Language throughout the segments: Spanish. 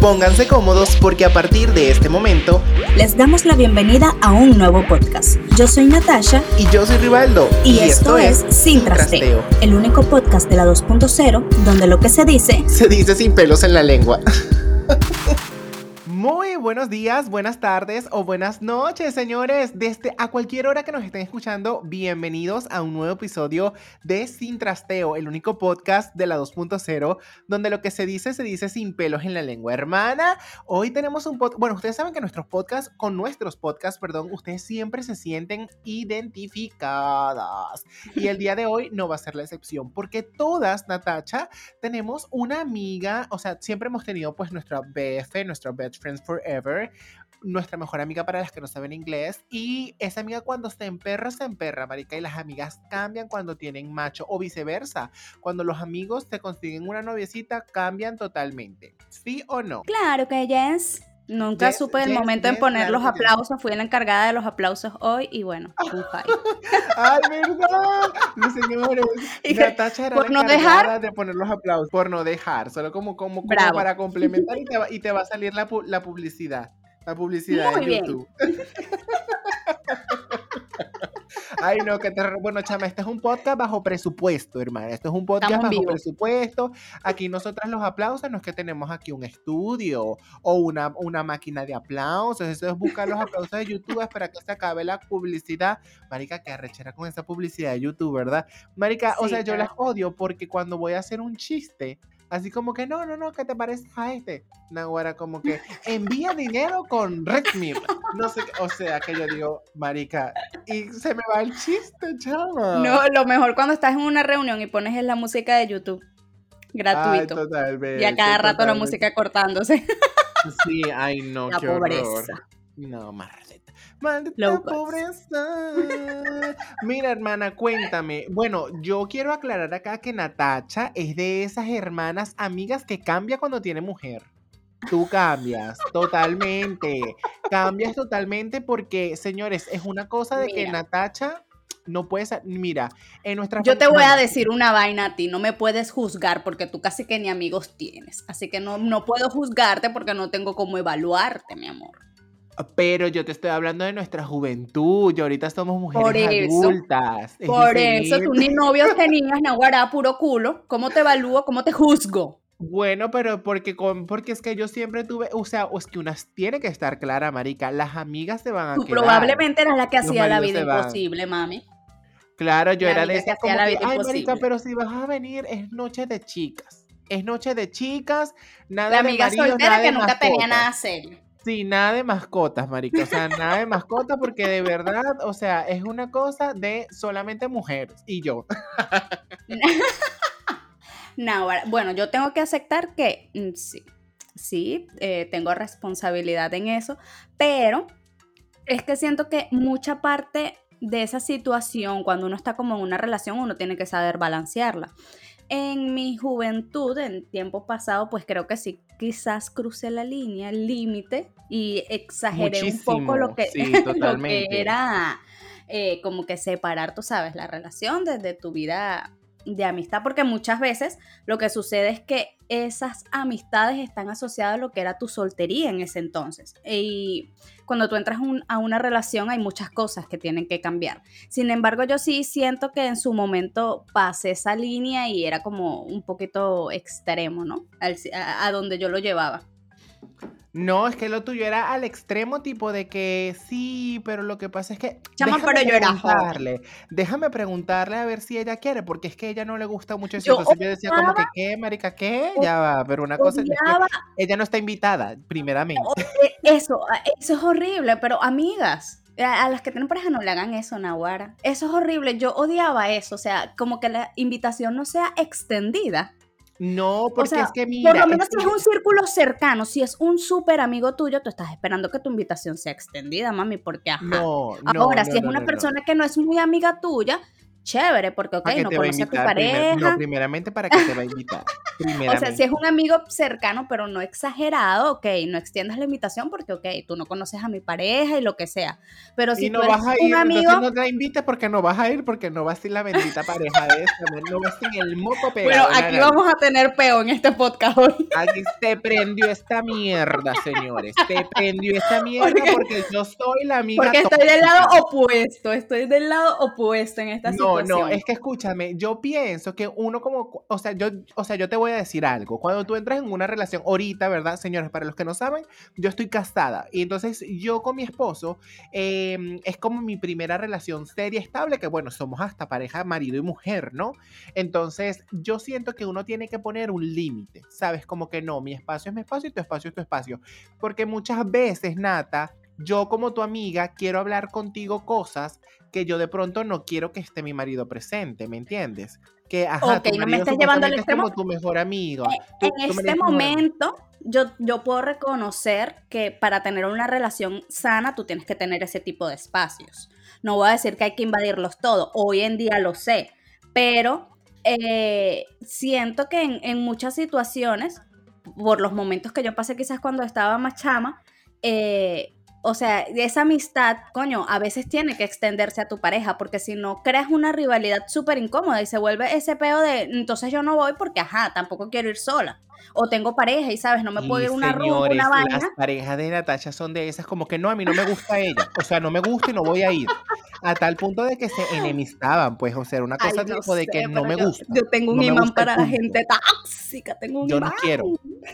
Pónganse cómodos porque a partir de este momento les damos la bienvenida a un nuevo podcast. Yo soy Natasha y yo soy Rivaldo y, esto, es Sin trasteo, el único podcast de la 2.0 donde lo que se dice se dice sin pelos en la lengua. Muy buenos días, buenas tardes o buenas noches, señores. Desde a cualquier hora que nos estén escuchando, bienvenidos a un nuevo episodio de Sin Trasteo, el único podcast de la 2.0, donde lo que se dice se dice sin pelos en la lengua. Hermana, hoy tenemos un podcast. Bueno, ustedes saben que nuestros podcasts, con nuestros podcasts, perdón, ustedes siempre se sienten identificadas. Y el día de hoy no va a ser la excepción, porque todas, Natacha, tenemos una amiga, o sea, siempre hemos tenido pues nuestra BF, nuestra best friend Forever, nuestra mejor amiga para las que no saben inglés. Y esa amiga cuando se emperra, se emperra, marica. Y las amigas cambian cuando tienen macho o viceversa. Cuando los amigos te consiguen una noviecita, cambian totalmente. ¿Sí o no? Claro que yes. Nunca supe el momento en poner los aplausos. Fui la encargada de los aplausos hoy y bueno, un ¡Ay, verdad! Mis señores. Natacha era por la no dejar de poner los aplausos. Por no dejar. Solo como, como, como para complementar y te, va, y te va a salir la, la publicidad. La publicidad en YouTube. Ay, no, que te... Bueno, chama, este es un podcast bajo presupuesto, hermano. Esto es un podcast bajo presupuesto. Aquí nosotras los aplausos no es que tenemos aquí un estudio o una, una máquina de aplausos. Eso es buscar los aplausos de YouTube para que se acabe la publicidad. Marica, que arrechera con esa publicidad de YouTube, ¿verdad? Marica, o sea, yo las odio porque cuando voy a hacer un chiste, Así como que, no, no, no, ¿qué te parece a este? Nahuara como que envía dinero con Redmi. No sé, o sea, que yo digo, marica, y se me va el chiste, chama. No, lo mejor cuando estás en una reunión y pones la música de YouTube. Gratuito. Ay, totalmente, y a cada rato la música cortándose. Sí, ay no, la qué pobreza. Horror. No, más Maldita pobreza. Mira, hermana, cuéntame. Bueno, yo quiero aclarar acá que Natacha es de esas hermanas amigas que cambia cuando tiene mujer. Tú cambias totalmente. Cambias totalmente porque, señores, es una cosa de que Natacha no puede ser. Mira, en nuestra. Yo te voy a decir una vaina a ti. No me puedes juzgar porque tú casi que ni amigos tienes. Así que no, no puedo juzgarte porque no tengo cómo evaluarte, mi amor. Pero yo te estoy hablando de nuestra juventud, y ahorita somos mujeres adultas. por eso, tú ni novios tenías, Nahuara, puro culo. ¿Cómo te evalúo? ¿Cómo te juzgo? Bueno, pero porque, porque es que yo siempre tuve, o sea, es que unas tiene que estar clara, marica, las amigas se van a Tú probablemente eras la que hacía la vida imposible, mami. Claro, yo era de esa como que, ay, marica, pero si vas a venir es noche de chicas. Es noche de chicas, nada la amiga soltera que nunca tenía nada serio. Sí, nada de mascotas, marica. O sea, nada de mascotas porque de verdad, o sea, es una cosa de solamente mujeres y yo. no, bueno, yo tengo que aceptar que mm, sí, sí, eh, tengo responsabilidad en eso, pero es que siento que mucha parte de esa situación, cuando uno está como en una relación, uno tiene que saber balancearla. En mi juventud, en tiempo pasado, pues creo que sí, quizás crucé la línea, el límite y exageré un poco lo que, era eh, como que separar, tú sabes, la relación desde tu vida de amistad, porque muchas veces lo que sucede es que esas amistades están asociadas a lo que era tu soltería en ese entonces. Y cuando tú entras a una relación hay muchas cosas que tienen que cambiar. Sin embargo, yo sí siento que en su momento pasé esa línea y era como un poquito extremo, ¿no? a donde yo lo llevaba. No, es que lo tuyo era al extremo tipo de que sí, pero lo que pasa es que... Chama, pero yo era Déjame preguntarle a ver si ella quiere, porque es que ella no le gusta mucho eso. Entonces yo decía como que, ¿qué, marica, qué? Ya va, pero una cosa es que ella no está invitada, primeramente. Eh, eso, eso es horrible, pero amigas, a las que tienen pareja no le hagan eso, Nahuara. Eso es horrible. Yo odiaba eso. O sea, como que la invitación no sea extendida. No, porque es que mira. Por lo menos si es un círculo cercano, si es un súper amigo tuyo, tú estás esperando que tu invitación sea extendida, mami, porque ajá. No, no, Ahora, si es una persona que no es muy amiga tuya, chévere, porque, ok, no conoce a tu pareja. no, primeramente, ¿para qué te va a invitar? o sea, si es un amigo cercano, pero no exagerado, ok, no extiendas la invitación porque, ok, tú no conoces a mi pareja y lo que sea. Pero si no tú vas a ir, un amigo... no te invites porque no vas a ir, porque no vas a ir la bendita pareja de esta, no vas en el moco pegado. Bueno, aquí vamos a tener peo en este podcast hoy. Aquí se prendió esta mierda, señores. Se prendió esta mierda porque, yo soy la amiga Porque estoy del lado opuesto, estoy del lado opuesto en esta situación. No, no, es que escúchame, yo pienso que uno como, o sea, yo, o sea, yo te voy a decir algo. Cuando tú entras en una relación, ahorita, ¿verdad, señores? Para los que no saben, yo estoy casada. Y entonces yo con mi esposo em, es como mi primera relación seria, estable, que bueno, somos hasta pareja, marido y mujer, ¿no? Entonces yo siento que uno tiene que poner un límite, ¿sabes? Como que no, mi espacio es mi espacio y tu espacio es tu espacio. Porque muchas veces, Nata, yo como tu amiga quiero hablar contigo cosas que yo de pronto no quiero que esté mi marido presente, ¿me entiendes? Que, ajá, no me estás llevando al extremo. como tu mejor amigo. Eh, en este momento, yo, yo puedo reconocer que para tener una relación sana, tú tienes que tener ese tipo de espacios. No voy a decir que hay que invadirlos todos, hoy en día lo sé, pero eh, siento que en, en muchas situaciones, por los momentos que yo pasé quizás cuando estaba más chama, eh, o sea, esa amistad, coño, a veces tiene que extenderse a tu pareja, porque si no creas una rivalidad súper incómoda y se vuelve ese peo de, entonces yo no voy porque, ajá, tampoco quiero ir sola. O tengo pareja y, ¿sabes? No me puedo ir una rumba, una vaina. Las parejas de Natasha son de esas como que no, a mí no me gusta ella. O sea, no me gusta y no voy a ir. A tal punto de que se enemistaban, pues, o sea, una cosa tipo de que no me gusta. Yo tengo un imán para la gente tóxica, tengo un Yo no quiero,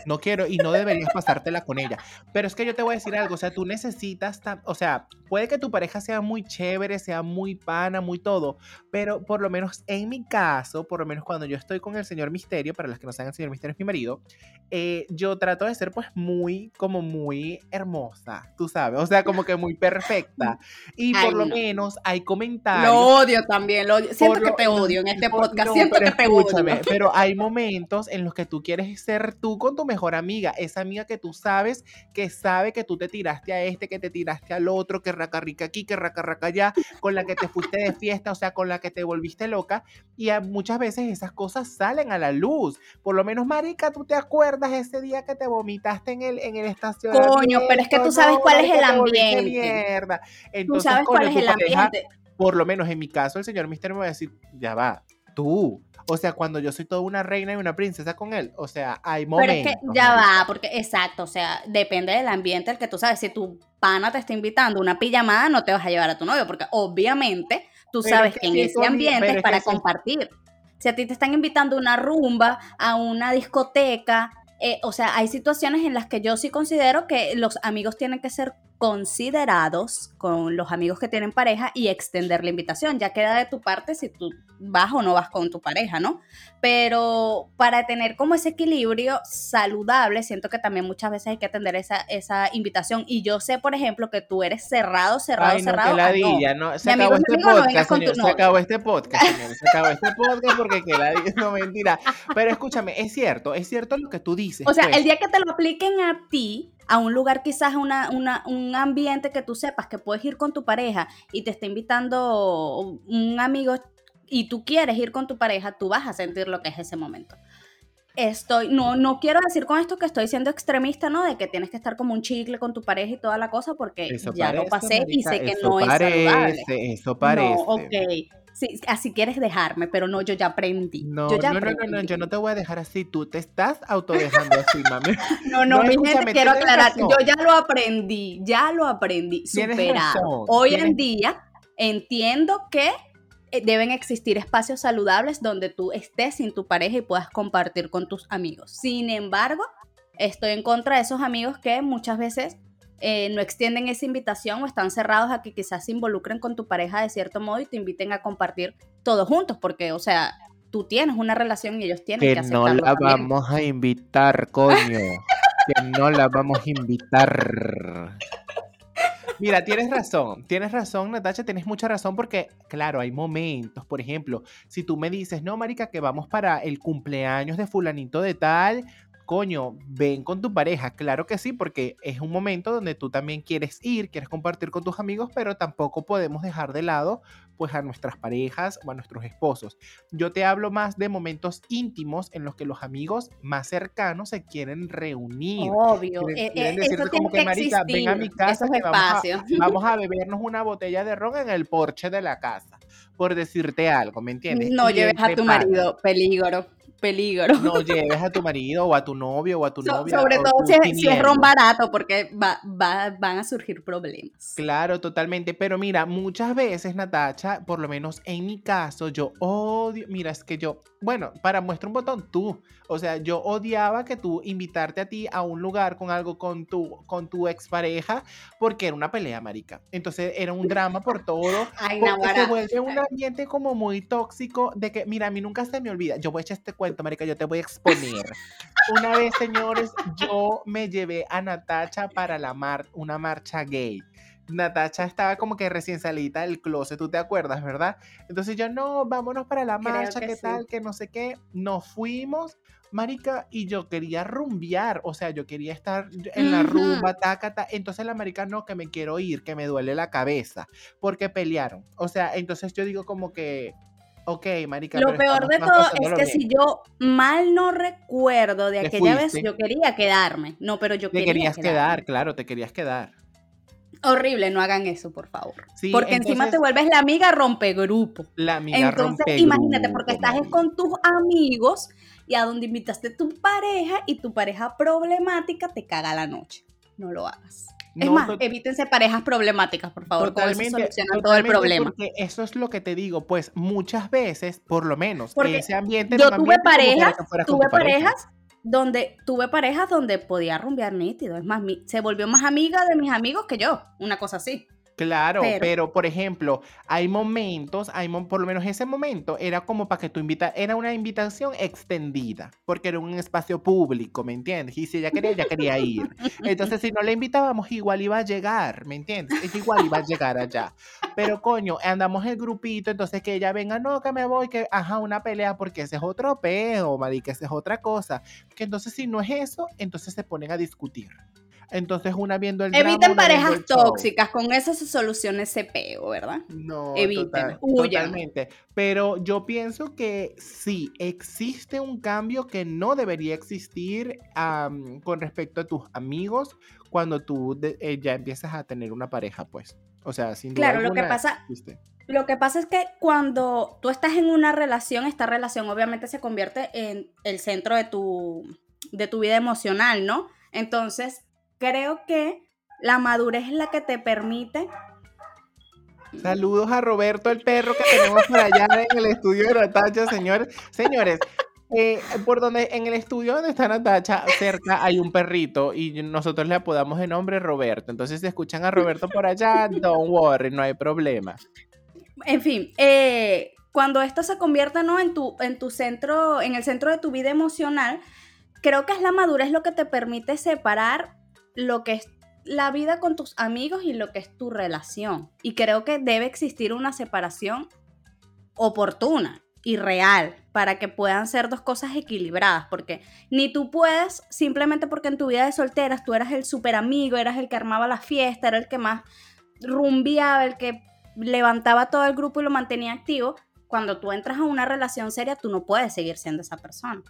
no quiero y no deberías pasártela con ella. Pero es que yo te voy a decir algo, o sea, tú necesitas, o sea, puede que tu pareja sea muy chévere, sea muy pana, muy todo, pero por lo menos en mi caso, por lo menos cuando yo estoy con el señor Misterio, para los que no saben, el señor Misterio es mi marido, eh, yo trato de ser pues muy, como muy hermosa, tú sabes, o sea, como que muy perfecta. Y por lo menos hay comentarios. Lo odio también, lo odio. Siento que te odio en este podcast, siento que te odio. Pero hay momentos en los que tú quieres ser tú con tu mejor amiga, esa amiga que tú sabes, que sabe que tú te tiraste a este, que te tiraste al otro, que raca rica aquí, que raca raca allá, con la que te fuiste de fiesta, o sea, con la que te volviste loca. Y muchas veces esas cosas salen a la luz. Por lo menos, marica, tú te acuerdas ese día que te vomitaste en el, en el estacionamiento. Coño, pero es que tú sabes cuál es el ambiente. Mierda. Entonces, tú sabes cuál es el ambiente por lo menos en mi caso, el señor Mister me va a decir, ya va, tú. O sea, cuando yo soy toda una reina y una princesa con él, o sea, hay momentos. Pero es que ya va, porque exacto, o sea, depende del ambiente el que tú sabes. Si tu pana te está invitando una pijamada, no te vas a llevar a tu novio, porque obviamente tú sabes que, en ese ambiente es para compartir. Si a ti te están invitando a una rumba, a una discoteca, eh, o sea, hay situaciones en las que yo sí considero que los amigos tienen que ser considerados con los amigos que tienen pareja y extender la invitación. Ya queda de tu parte si tú vas o no vas con tu pareja, ¿no? Pero para tener como ese equilibrio saludable, siento que también muchas veces hay que atender esa, esa invitación. Y yo sé, por ejemplo, que tú eres cerrado, cerrado, Ay, no, cerrado. Que ladilla, no. Se acabó este podcast, señor. Se acabó este podcast, señor. Se acabó este podcast porque que ladilla, no mentira. Pero escúchame, es cierto, es cierto lo que tú dices. O sea, el pues. día que te lo apliquen a ti, a un lugar quizás una, un ambiente que tú sepas que puedes ir con tu pareja y te está invitando un amigo y tú quieres ir con tu pareja, tú vas a sentir lo que es ese momento. Estoy, no, no quiero decir con esto que estoy siendo extremista, ¿no? De que tienes que estar como un chicle con tu pareja y toda la cosa, porque ya lo pasé y sé que no es saludable. Eso parece. No, ok Sí, así quieres dejarme, pero no, yo ya aprendí. No, yo no, no, no, yo no te voy a dejar así. Tú te estás autodejando así, mami. No, no, mi gente, quiero aclarar. Yo ya lo aprendí, ya lo aprendí. Superado. Hoy en día entiendo que eh, deben existir espacios saludables donde tú estés sin tu pareja y puedas compartir con tus amigos. Sin embargo, estoy en contra de esos amigos que muchas veces eh, no extienden esa invitación o están cerrados a que quizás se involucren con tu pareja de cierto modo y te inviten a compartir todos juntos, porque, o sea, tú tienes una relación y ellos tienen que, que no la vamos a invitar, coño. que no la vamos a invitar. Mira, tienes razón, tienes razón, Natacha, tienes mucha razón porque, claro, hay momentos, por ejemplo, si tú me dices, no, Marica, que vamos para el cumpleaños de fulanito de tal, coño, ven con tu pareja. Claro que sí, porque es un momento donde tú también quieres ir, quieres compartir con tus amigos, pero tampoco podemos dejar de lado pues a nuestras parejas o a nuestros esposos. Yo te hablo más de momentos íntimos en los que los amigos más cercanos se quieren reunir. Obvio. Quieren, eh, decirte como que, marica, ven a mi casa vamos a, vamos a bebernos una botella de ron en el porche de la casa, por decirte algo, ¿me entiendes? No lleves a tu marido, peligro peligro. No lleves a tu marido o a tu novio o a tu novia. Sobre todo si es, ron barato, porque va, van a surgir problemas. Claro, totalmente. Pero mira, muchas veces, Natacha, por lo menos en mi caso, yo odio. Mira, es que yo, bueno, para muestra un botón, tú. O sea, yo odiaba que tú invitarte a ti a un lugar con algo con tu, con tu expareja, porque era una pelea, marica. Entonces era un drama por todo. Ay, porque se vuelve un ambiente como muy tóxico de que, mira, a mí nunca se me olvida. Yo voy a echar este cuento marica, yo te voy a exponer. Una vez, señores, yo me llevé a Natacha para la mar una marcha gay. Natacha estaba como que recién salida del closet, tú te acuerdas, ¿verdad? Entonces yo, no, vámonos para la marcha, ¿qué tal? Que no sé qué. Nos fuimos, marica, y yo quería rumbear, o sea, yo quería estar en la rumba, taca, Entonces la marica, no, que me quiero ir, que me duele la cabeza, porque pelearon. O sea, entonces yo digo como que, Ok, marica. Lo peor de todo es que si yo mal no recuerdo de aquella vez, yo quería quedarme. No, pero yo te quería querías quedar, claro, te querías quedar. Horrible, no hagan eso, por favor. porque encima te vuelves la amiga rompegrupo. La amiga Entonces, imagínate, porque estás con tus amigos y a donde invitaste tu pareja y tu pareja problemática te caga la noche. No lo hagas es más, evítense parejas problemáticas, por favor. Totalmente, con todo el problema. Porque eso es lo que te digo, pues muchas veces, por lo menos, porque ese ambiente. Yo tuve parejas, tuve parejas donde tuve parejas donde podía rumbear nítido. Es más, se volvió más amiga de mis amigos que yo, una cosa así. Claro, pero, por ejemplo, hay momentos, hay por lo menos ese momento era como para que tú invitas, era una invitación extendida, porque era un espacio público, ¿me entiendes? Y si ella quería, ella quería ir. Entonces, si no la invitábamos, igual iba a llegar, ¿me entiendes? Ella igual iba a llegar allá. Pero coño, andamos el grupito, entonces que ella venga, no, que me voy, que ajá, una pelea, porque ese es otro peo, marica, esa es otra cosa. Que entonces, si no es eso, entonces se ponen a discutir. Entonces una viendo el Eviten parejas tóxicas, con eso se soluciona ese peo, ¿verdad? No, Eviten, totalmente. Pero yo pienso que sí, existe un cambio que no debería existir con respecto a tus amigos cuando tú eh, ya empiezas a tener una pareja, pues. O sea, sin duda Claro, lo que pasa... Lo que pasa es que cuando tú estás en una relación, esta relación obviamente se convierte en el centro de tu, de tu vida emocional, ¿no? Entonces, creo que la madurez es la que te permite. Saludos a Roberto, el perro que tenemos por allá en el estudio de Natacha, señores. Señores, eh, por donde en el estudio donde está Natacha, cerca hay un perrito y nosotros le apodamos de nombre Roberto. Entonces, si escuchan a Roberto por allá, don't worry, no hay problema. En fin, eh, cuando esto se convierta ¿no? en, tu, en tu centro, en el centro de tu vida emocional, creo que es la madurez lo que te permite separar lo que es la vida con tus amigos y lo que es tu relación. Y creo que debe existir una separación oportuna y real para que puedan ser dos cosas equilibradas, porque ni tú puedes, simplemente porque en tu vida de solteras tú eras el super amigo, eras el que armaba la fiesta, era el que más rumbiaba, el que levantaba todo el grupo y lo mantenía activo, cuando tú entras a una relación seria, tú no puedes seguir siendo esa persona.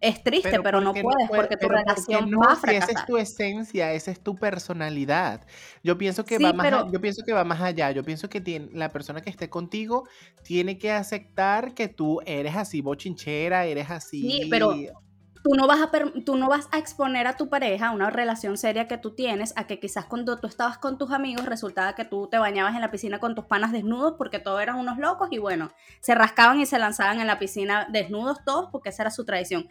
Es triste, pero, no puedes porque tu relación no, va a fracasar. esa es tu esencia, esa es tu personalidad. Yo pienso que va más yo pienso que va más allá. Yo pienso que tiene, la persona que esté contigo tiene que aceptar que tú eres así bochinchera, eres así. Sí, pero tú no, vas a tú no vas a exponer a tu pareja, a una relación seria que tú tienes, a que quizás cuando tú estabas con tus amigos resultaba que tú te bañabas en la piscina con tus panas desnudos porque todos eran unos locos y bueno, se rascaban y se lanzaban en la piscina desnudos todos porque esa era su tradición.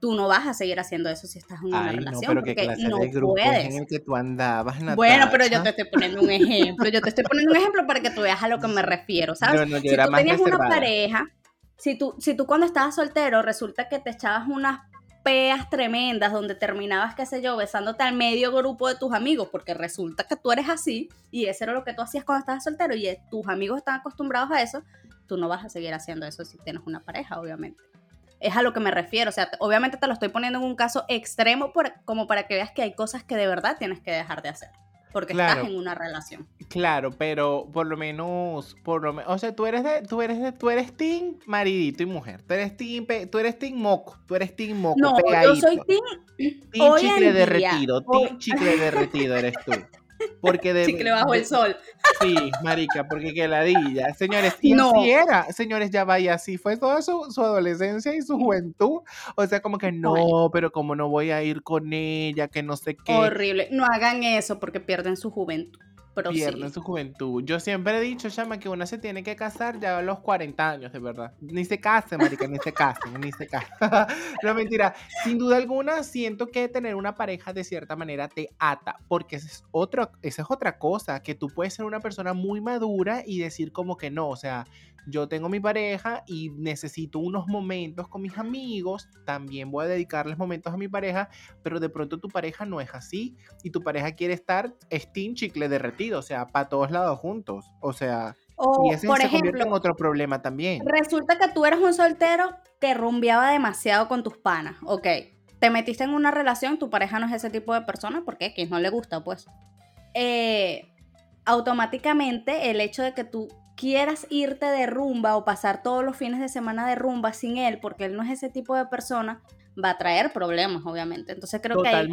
Tú no vas a seguir haciendo eso si estás en una relación. No, pero porque no de puedes. en el que tú andabas, Bueno, pero yo te estoy poniendo un ejemplo. Yo te estoy poniendo un ejemplo para que tú veas a lo que me refiero, ¿sabes? si tú tenías una pareja, si tú, si tú cuando estabas soltero resulta que te echabas unas peas tremendas donde terminabas, qué sé yo, besándote al medio grupo de tus amigos, porque resulta que tú eres así y eso era lo que tú hacías cuando estabas soltero y tus amigos están acostumbrados a eso, tú no vas a seguir haciendo eso si tienes una pareja, obviamente. es a lo que me refiero. O sea, obviamente te lo estoy poniendo en un caso extremo como para que veas que hay cosas que de verdad tienes que dejar de hacer. Porque estás en una relación. Claro, pero por lo menos, por lo menos, o sea, tú eres de, tú eres de, tú eres team maridito y mujer. Tú eres team, tú eres team moco, tú eres team moco. No, yo soy team. Team chicle derretido, team chicle derretido eres tú. Porque de, Chicle bajo el sol. Sí, marica, porque que ladilla. Señores, y no. era, señores, ya vaya, así fue toda su, adolescencia y su juventud. O sea, como que no, pero como no voy a ir con ella, que no sé qué. Horrible. No hagan eso porque pierden su juventud pierden su juventud. Yo siempre he dicho, Chama, que una se tiene que casar ya a los 40 años, de verdad. Ni se case, marica, ni se case, ni se case. no, mentira. Sin duda alguna, siento que tener una pareja de cierta manera te ata, porque esa es, otro, esa es otra cosa, que tú puedes ser una persona muy madura y decir como que no, o sea, yo tengo mi pareja y necesito unos momentos con mis amigos, también voy a dedicarles momentos a mi pareja, pero de pronto tu pareja no es así y tu pareja quiere estar steam chicle derretido, o sea, para todos lados juntos, o sea, y ese por se ejemplo, en otro problema también. Resulta que tú eres un soltero que rumbeaba demasiado con tus panas, ok. Te metiste en una relación, tu pareja no es ese tipo de persona, porque X no le gusta, pues. Eh, automáticamente el hecho de que tú quieras irte de rumba o pasar todos los fines de semana de rumba sin él, porque él no es ese tipo de persona, va a traer problemas, obviamente. Entonces creo que hay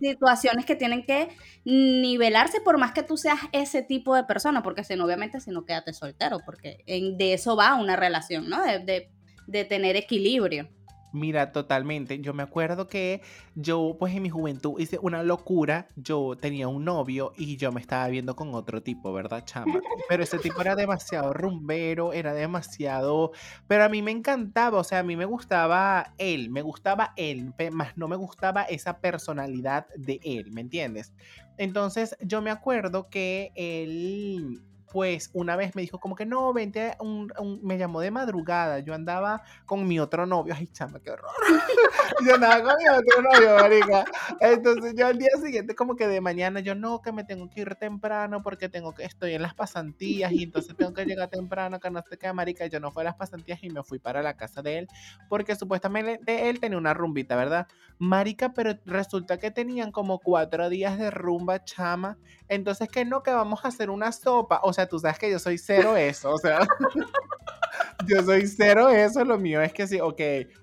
situaciones que tienen que nivelarse por más que tú seas ese tipo de persona, porque si no, obviamente, si no, quédate soltero, porque de eso va una relación, ¿no? de, de tener equilibrio. Mira, totalmente. Yo me acuerdo que yo, pues en mi juventud hice una locura. Yo tenía un novio y yo me estaba viendo con otro tipo, ¿verdad, chama? Pero ese tipo era demasiado rumbero, era demasiado... Pero a mí me encantaba, o sea, a mí me gustaba él, me gustaba él, más no me gustaba esa personalidad de él, ¿me entiendes? Entonces yo me acuerdo que él pues una vez me dijo como que no, vente, un, me llamó de madrugada, yo andaba con mi otro novio, ay chama, qué horror, yo andaba con mi otro novio, marica, entonces yo al día siguiente como que de mañana, yo no, que me tengo que ir temprano porque tengo que, estoy en las pasantías y entonces tengo que llegar temprano, que no sé qué, marica, yo no fui a las pasantías y me fui para la casa de él, porque supuestamente él tenía una rumbita, ¿verdad? Marica, pero resulta que tenían como cuatro días de rumba, chama, entonces que no, que vamos a hacer una sopa, o sea, tú sabes que yo soy cero eso, o sea, yo soy cero eso, lo mío es que sí, ok,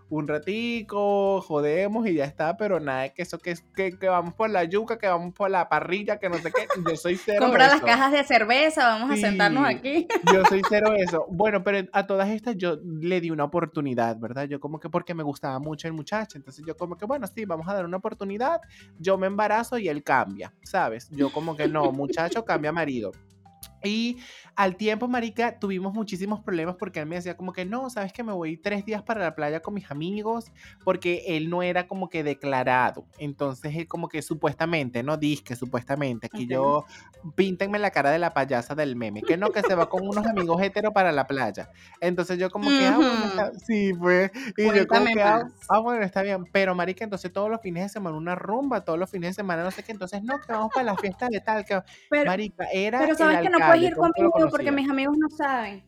un ratico, jodemos y ya está, pero nada que eso, que, que, que, vamos por la yuca, que vamos por la parrilla, que no sé qué, yo soy cero Compra las cajas de cerveza, vamos a sentarnos aquí. Yo soy cero eso. Bueno, pero a todas estas yo le di una oportunidad, ¿verdad? Yo como que porque me gustaba mucho el muchacho, entonces yo como que, bueno, sí, vamos a dar una oportunidad, yo me embarazo y él cambia, ¿sabes? Yo como que no, muchacho cambia marido. Y al tiempo, marica, tuvimos muchísimos problemas porque él me decía como que no, sabes que me voy tres días para la playa con mis amigos porque él no era como que declarado. Entonces él como que supuestamente, no disque, supuestamente, aquí yo píntenme la cara de la payasa del meme, que no, que se va con unos amigos hetero para la playa. Entonces yo como que, ah, bueno, sí, pues, y yo como que, ah, ah, bueno, está bien, pero marica, entonces todos los fines de semana una rumba, todos los fines de semana no sé qué, entonces no, que vamos para la fiesta de tal, que, marica, era Pero sabes que no puedes ir conmigo porque mis amigos no saben.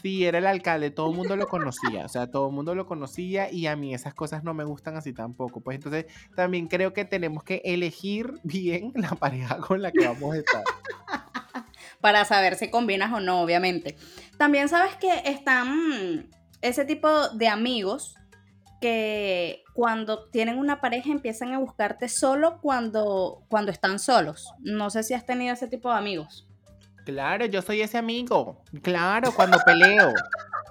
Sí, era el alcalde, todo el mundo lo conocía, o sea, todo el mundo lo conocía y a mí esas cosas no me gustan así tampoco. Pues entonces también creo que tenemos que elegir bien la pareja con la que vamos a estar. Para saber si combinas o no, obviamente. También sabes que están ese tipo de amigos que cuando tienen una pareja empiezan a buscarte solo cuando, cuando están solos. No sé si has tenido ese tipo de amigos. Claro, yo soy ese amigo. Claro, cuando peleo.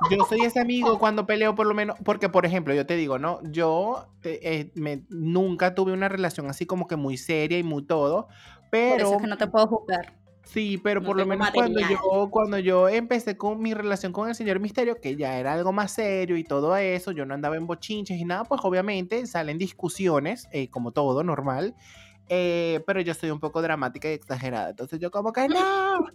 Yo soy ese amigo cuando peleo por lo menos, porque por ejemplo, yo te digo, ¿no? Yo eh, me, nunca tuve una relación así como que muy seria y muy todo, pero... Por eso es que no te puedo juzgar. Sí, pero por lo menos cuando yo, cuando yo empecé con mi relación con el señor Misterio, que ya era algo más serio y todo eso, yo no andaba en bochinches y nada, pues obviamente salen discusiones, eh, como todo, normal. Eh, pero yo soy un poco dramática y exagerada. Entonces yo como que no,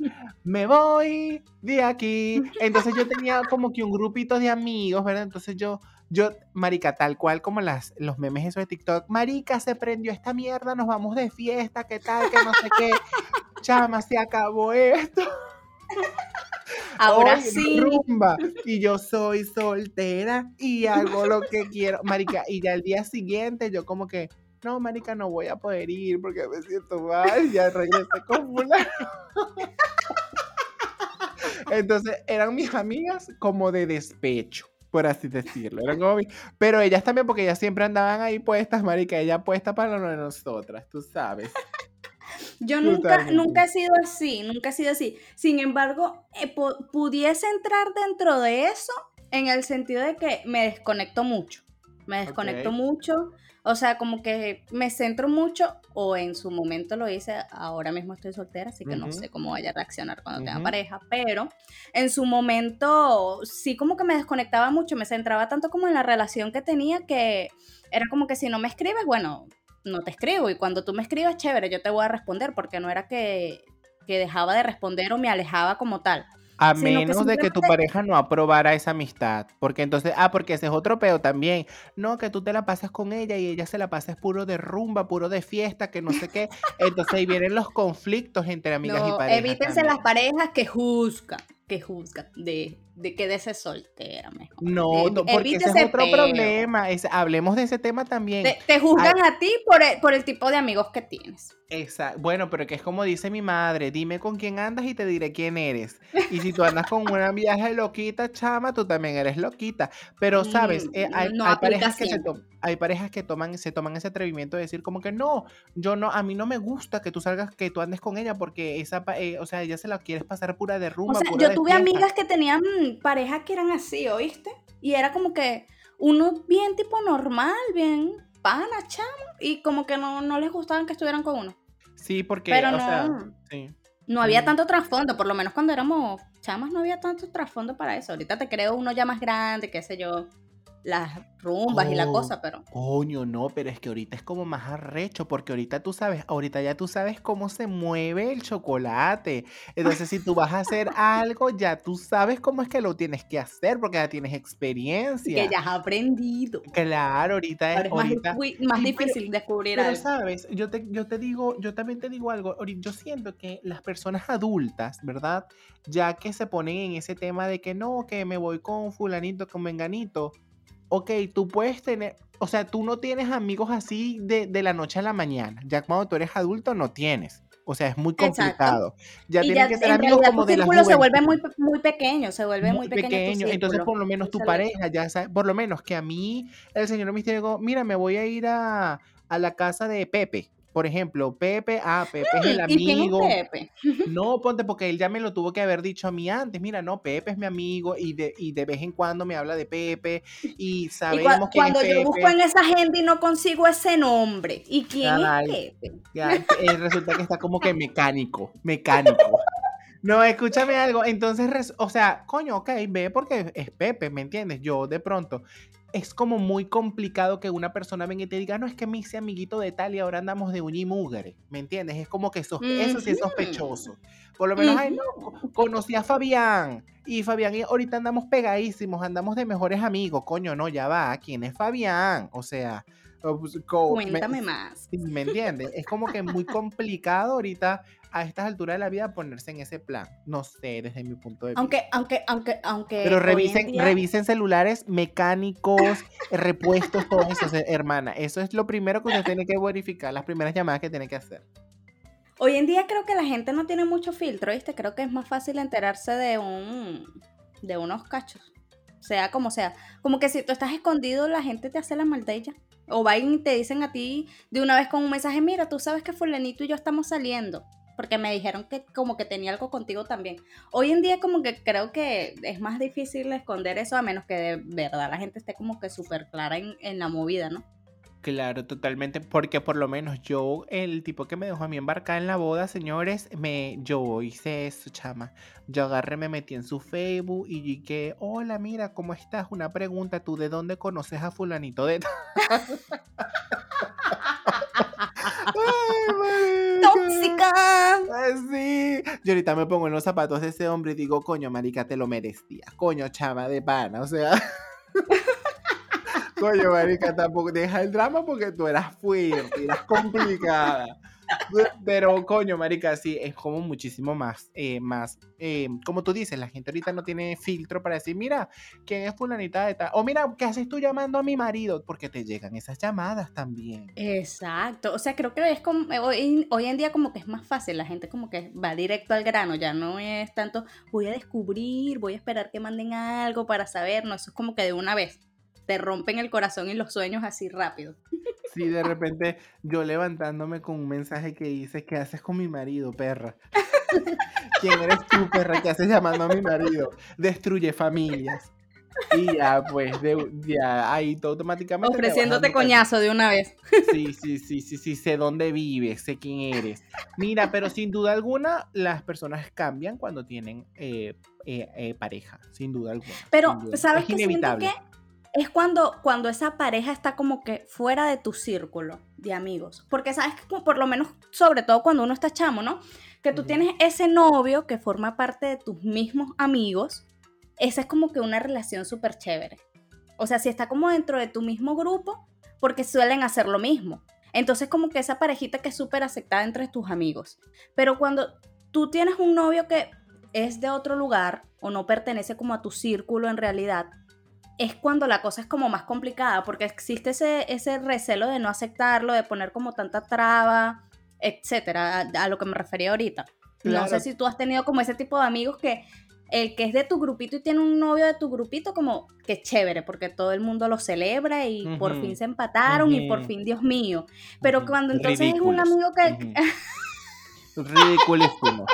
me voy de aquí. Entonces yo tenía como que un grupito de amigos, ¿verdad? Entonces yo, yo, marica, tal cual como las, los memes esos de TikTok, marica, se prendió esta mierda, nos vamos de fiesta, qué tal, que no sé qué. Chama, se acabó esto. Ahora sí. Rumba. Y yo soy soltera y hago lo que quiero. Marica, y ya el día siguiente yo como que, no, marica, no voy a poder ir porque me siento mal. Ya regresé con fulano. Entonces eran mis amigas como de despecho por así decirlo. Pero ellas también, porque ellas siempre andaban ahí puestas, marica, ella puesta para lo de nosotras, tú sabes. Yo nunca, nunca he sido así, nunca he sido así. Sin embargo, eh, pudiese entrar dentro de eso en el sentido de que me desconecto mucho. Me desconecto mucho. O sea, como que me centro mucho, o en su momento lo hice, ahora mismo estoy soltera, así que no sé cómo vaya a reaccionar cuando tenga pareja, pero en su momento sí como que me desconectaba mucho, me centraba tanto como en la relación que tenía que era como que si no me escribes, bueno, no te escribo, y cuando tú me escribes, chévere, yo te voy a responder, porque no era que, que dejaba de responder o me alejaba como tal. A menos de que tu pareja no aprobara esa amistad. Porque entonces, ah, porque ese es otro peo también. No, que tú te la pasas con ella y ella se la pasa es puro de rumba, puro de fiesta, que no sé qué. Entonces ahí vienen los conflictos entre amigas y parejas. Evítense las parejas que juzgan, que juzgan de de quedarse soltera mejor. No, no porque ese es otro problema. hablemos de ese tema también. Te, juzgan a ti por por el tipo de amigos que tienes. Exacto. Bueno, pero que es como dice mi madre, dime con quién andas y te diré quién eres. Y si tú andas con una viaje loquita, chama, tú también eres loquita. Pero, ¿sabes? Eh, hay, parejas que se, hay parejas que toman, se toman ese atrevimiento de decir como que no, yo no, a mí no me gusta que tú salgas, que tú andes con ella porque esa, eh, o sea, ella se la quieres pasar pura de rumba. O sea, yo tuve amigas que tenían parejas que eran así, ¿oíste? Y era como que uno bien tipo normal, bien pana, chamo, y como que no, no les gustaban que estuvieran con uno. Sí, porque, Pero no, no había tanto trasfondo, por lo menos cuando éramos chamas no había tanto trasfondo para eso. Ahorita te creo uno ya más grande, qué sé yo, las rumbas y la oh, cosa, pero. Coño, no, pero es que ahorita es como más arrecho, porque ahorita tú sabes, ahorita ya tú sabes cómo se mueve el chocolate. Entonces, si tú vas a hacer algo, ya tú sabes cómo es que lo tienes que hacer, porque ya tienes experiencia. Que ya has aprendido. Claro, ahorita es. más, difícil descubrir pero, sabes, yo te, yo te digo, yo también te digo algo. Yo siento que las personas adultas, ¿verdad? Ya que se ponen en ese tema de que no, que me voy con fulanito, con menganito ok, tú puedes tener, o sea, tú no tienes amigos así de, la noche a la mañana. Ya cuando tú eres adulto no tienes. O sea, es muy complicado. Ya tienes que ser amigos como de la se vuelve muy, muy pequeño, se vuelve muy, pequeño. Entonces, por lo menos tu pareja, ya sabe, por lo menos que a mí, el señor me dijo, mira, me voy a ir a, a la casa de Pepe por ejemplo, Pepe, ah, Pepe es el amigo. ¿Y Pepe? No, ponte, porque él ya me lo tuvo que haber dicho a mí antes. Mira, no, Pepe es mi amigo y de, y de vez en cuando me habla de Pepe y sabemos que Cuando yo busco en esa gente y no consigo ese nombre. ¿Y quién es Pepe? Eh, resulta que está como que mecánico, mecánico. No, escúchame algo. Entonces, o sea, coño, ok, ve porque es Pepe, ¿me entiendes? Yo de pronto es como muy complicado que una persona venga y te diga, no, es que me hice amiguito de tal y ahora andamos de uñi mugre, ¿me entiendes? Es como que eso sí es sospechoso. Por lo menos, ay, no, conocí a Fabián y Fabián y ahorita andamos pegadísimos, andamos de mejores amigos, coño, no, ya va, ¿quién es Fabián? O sea, pues, Cuéntame más. ¿Me entiendes? Es como que muy complicado ahorita a estas alturas de la vida ponerse en ese plan. No sé, desde mi punto de vista. Aunque, aunque, aunque, aunque. Pero revisen, revisen celulares mecánicos, repuestos, todo eso, hermana. Eso es lo primero que usted tiene que verificar, las primeras llamadas que tiene que hacer. Hoy en día creo que la gente no tiene mucho filtro, ¿viste? Creo que es más fácil enterarse de un de unos cachos. Sea como sea. Como que si tú estás escondido, la gente te hace la maldad O vayan y te dicen a ti de una vez con un mensaje, mira, tú sabes que fulanito y yo estamos saliendo porque me dijeron que como que tenía algo contigo también. Hoy en día como que creo que es más difícil esconder eso a menos que de verdad la gente esté como que súper clara en, en, la movida, ¿no? Claro, totalmente, porque por lo menos yo, el tipo que me dejó a mí embarcar en la boda, señores, me, yo hice eso, chama. Yo agarré, me metí en su Facebook y dije, hola, mira, ¿cómo estás? Una pregunta, ¿tú de dónde conoces a fulanito de... ¡Tóxica! Sí. Yo ahorita me pongo en los zapatos de ese hombre y digo, coño, marica, te lo merecía. Coño, chama de pana, o sea. coño, marica, tampoco deja el drama porque tú eras fuerte, eras complicada. Pero, coño, marica, sí, es como muchísimo más, eh, más, eh, como tú dices, la gente ahorita no tiene filtro para decir, mira, ¿quién es fulanita de tal? O mira, ¿qué haces tú llamando a mi marido? Porque te llegan esas llamadas también. Exacto, o sea, creo que es como, eh, hoy, hoy en día como que es más fácil, la gente como que va directo al grano, ya no es tanto, voy a descubrir, voy a esperar que manden algo para saber, no, eso es como que de una vez te rompen el corazón y los sueños así rápido. Sí, de repente yo levantándome con un mensaje que dice, ¿qué haces con mi marido, perra? ¿Quién eres tú, perra? ¿Qué haces llamando a mi marido? Destruye familias. Y ya, pues, de, ya ahí automáticamente. Ofreciéndote coñazo de una vez. Sí, sí, sí, sí, sí, sé dónde vives, sé quién eres. Mira, pero sin duda alguna, las personas cambian cuando tienen eh, eh, eh, pareja, sin duda alguna. Pero, ¿sabes qué? Siento es cuando, cuando esa pareja está como que fuera de tu círculo de amigos. Porque sabes que por lo menos, sobre todo cuando uno está chamo, ¿no? Que tú tienes ese novio que forma parte de tus mismos amigos. Esa es como que una relación súper chévere. O sea, si está como dentro de tu mismo grupo, porque suelen hacer lo mismo. Entonces como que esa parejita que es súper aceptada entre tus amigos. Pero cuando tú tienes un novio que es de otro lugar o no pertenece como a tu círculo en realidad, es cuando la cosa es como más complicada, porque existe ese, ese recelo de no aceptarlo, de poner como tanta traba, etcétera, a, lo que me refería ahorita. No sé si tú has tenido como ese tipo de amigos que el que es de tu grupito y tiene un novio de tu grupito, como que chévere, porque todo el mundo lo celebra y por fin se empataron y por fin, Dios mío. Pero cuando entonces es un amigo que... Ridiculísimo.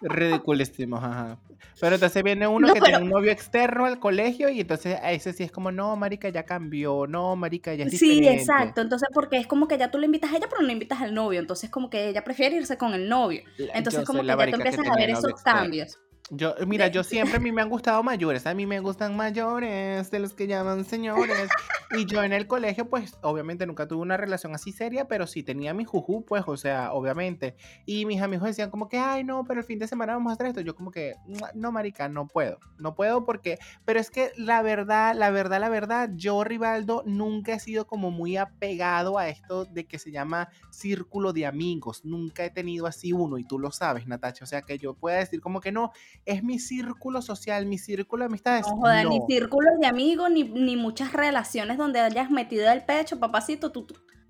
Ridiculísimo, ajá. Pero entonces viene uno que tiene un novio externo al colegio y entonces a ese sí es como, no, marica, ya cambió, no, marica, ya es Sí, exacto. Entonces, porque es como que ya tú le invitas a ella, pero no invitas al novio. Entonces, como que ella prefiere irse con el novio. Entonces, como que ya tú empiezas a ver esos cambios. Yo, mira, yo siempre a mí me han gustado mayores, a mí me gustan mayores, de los que llaman señores. Y yo en el colegio, pues, obviamente nunca tuve una relación así seria, pero sí tenía mi juju, pues, o sea, obviamente. Y mis amigos decían como que, ay, no, pero el fin de semana vamos a hacer esto. Yo como que, no, marica, no puedo, no puedo porque, pero es que la verdad, la verdad, la verdad, yo, Rivaldo, nunca he sido como muy apegado a esto de que se llama círculo de amigos. Nunca he tenido así uno, y tú lo sabes, Natacha. O sea, que yo pueda decir como que no es mi círculo social, mi círculo de amistades. No, joder, ni círculos de amigos, ni, ni, muchas relaciones donde hayas metido el pecho, papacito, tú,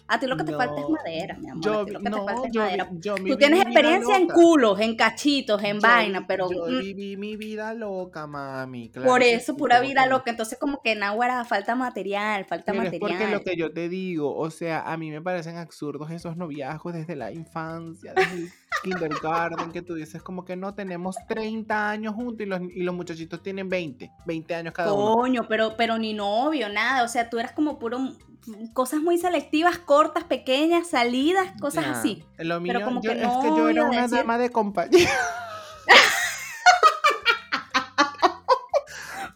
a ti lo que te falta es madera, mi amor. Yo, a ti lo que te falta es madera. Tú tienes experiencia en culos, en cachitos, en vaina, pero. Yo mm, viví mi vida loca, mami. por eso, pura vida loca. Entonces, como que en agua falta material, falta material. Es porque lo que yo te digo, o sea, a mí me parecen absurdos esos noviazgos desde la infancia, desde kindergarten, que tú dices como que no tenemos 30 años juntos y los, y los muchachitos tienen 20, 20 años cada uno. Coño, pero, pero ni novio, nada. O sea, tú eras como puro cosas muy selectivas, cortas, pequeñas, salidas, cosas así. Lo mío, Pero como que no es que yo era una dama de compañía.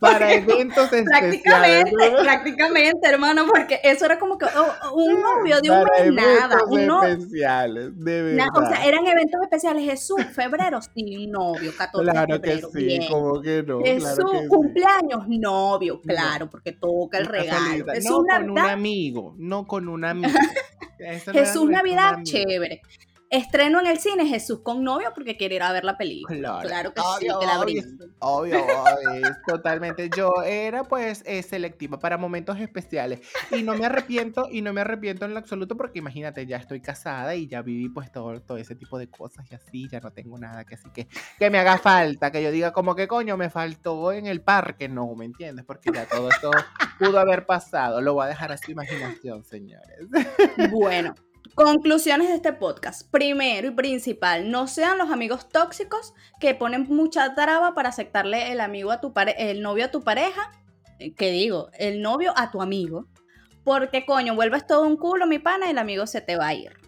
para eventos prácticamente, prácticamente, hermano, porque eso era como que oh, un novio de un nada, un novio. especiales, de verdad. o sea, eran eventos especiales. Jesús, febrero, sí, novio, 14 Claro de febrero, que sí, como que no. Jesús, cumpleaños, novio, claro, porque toca el regalo. no con un amigo, no con un amigo. Jesús, Navidad, chévere. Estreno en el cine Jesús con novio porque quiere ir a ver la película. Claro, que sí, que la Obvio, obvio, totalmente. Yo era pues eh, selectiva para momentos especiales y no me arrepiento y no me arrepiento en lo absoluto porque imagínate, ya estoy casada y ya viví pues todo, todo ese tipo de cosas y así, ya no tengo nada que así que que me haga falta, que yo diga como que coño me faltó en el parque, no, ¿me entiendes? Porque ya todo esto pudo haber pasado. Lo voy a dejar a su imaginación, señores. Bueno, Conclusiones de este podcast. Primero y principal, no sean los amigos tóxicos que ponen mucha traba para aceptarle el amigo a tu el novio a tu pareja, eh, que digo, el novio a tu amigo, porque coño, vuelves todo un culo, mi pana, y el amigo se te va a ir.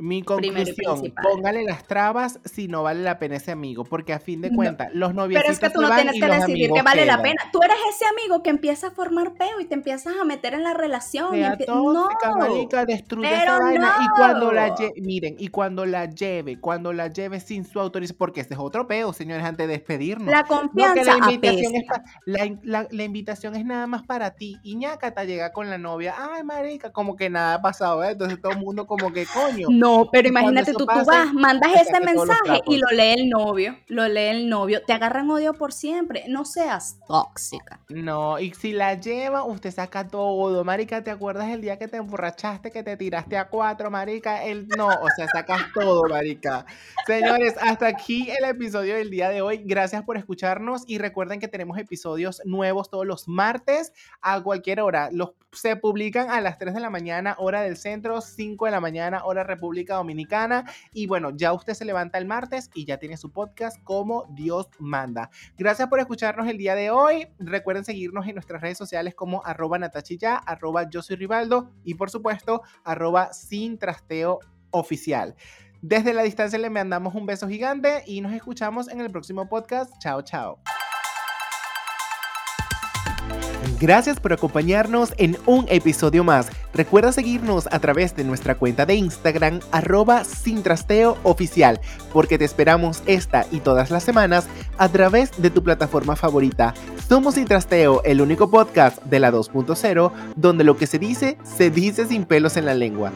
Mi conclusión, póngale las trabas si no vale la pena ese amigo, porque a fin de cuentas, los novios Pero es que tú no tienes que decidir que vale la pena. Tú eres ese amigo que empieza a formar peo y te empiezas a meter en la relación. y no, destruye esa vaina. Y cuando la miren, y cuando la lleve, cuando la lleve sin su autorización, porque ese es otro peo, señores, antes de despedirnos. La confianza la, invitación es la, la, invitación es nada más para ti. Te llega con la novia, ay, marica, como que nada ha pasado, ¿eh? Entonces todo el mundo como que, coño. No No, pero imagínate tú, tú vas, mandas ese mensaje y lo lee el novio, lo lee el novio, te agarran odio por siempre, no seas tóxica. No, y si la lleva, usted saca todo, marica, ¿te acuerdas el día que te emborrachaste, que te tiraste a cuatro, marica? El no, o sea, sacas todo, marica. Señores, hasta aquí el episodio del día de hoy. Gracias por escucharnos y recuerden que tenemos episodios nuevos todos los martes a cualquier hora. Los se publican a las 3 de la mañana, hora del centro, 5 de la mañana, hora Dominicana. Y bueno, ya usted se levanta el martes y ya tiene su podcast como Dios manda. Gracias por escucharnos el día de hoy. Recuerden seguirnos en nuestras redes sociales como arroba natachilla, arroba yo soy Rivaldo y por supuesto arroba sin trasteo oficial. Desde la distancia le mandamos un beso gigante y nos escuchamos en el próximo podcast. Chao, chao. Gracias por acompañarnos en un episodio más. Recuerda seguirnos a través de nuestra cuenta de Instagram arroba sin trasteo oficial, porque te esperamos esta y todas las semanas a través de tu plataforma favorita. Somos Sin Trasteo, el único podcast de la 2.0 donde lo que se dice se dice sin pelos en la lengua.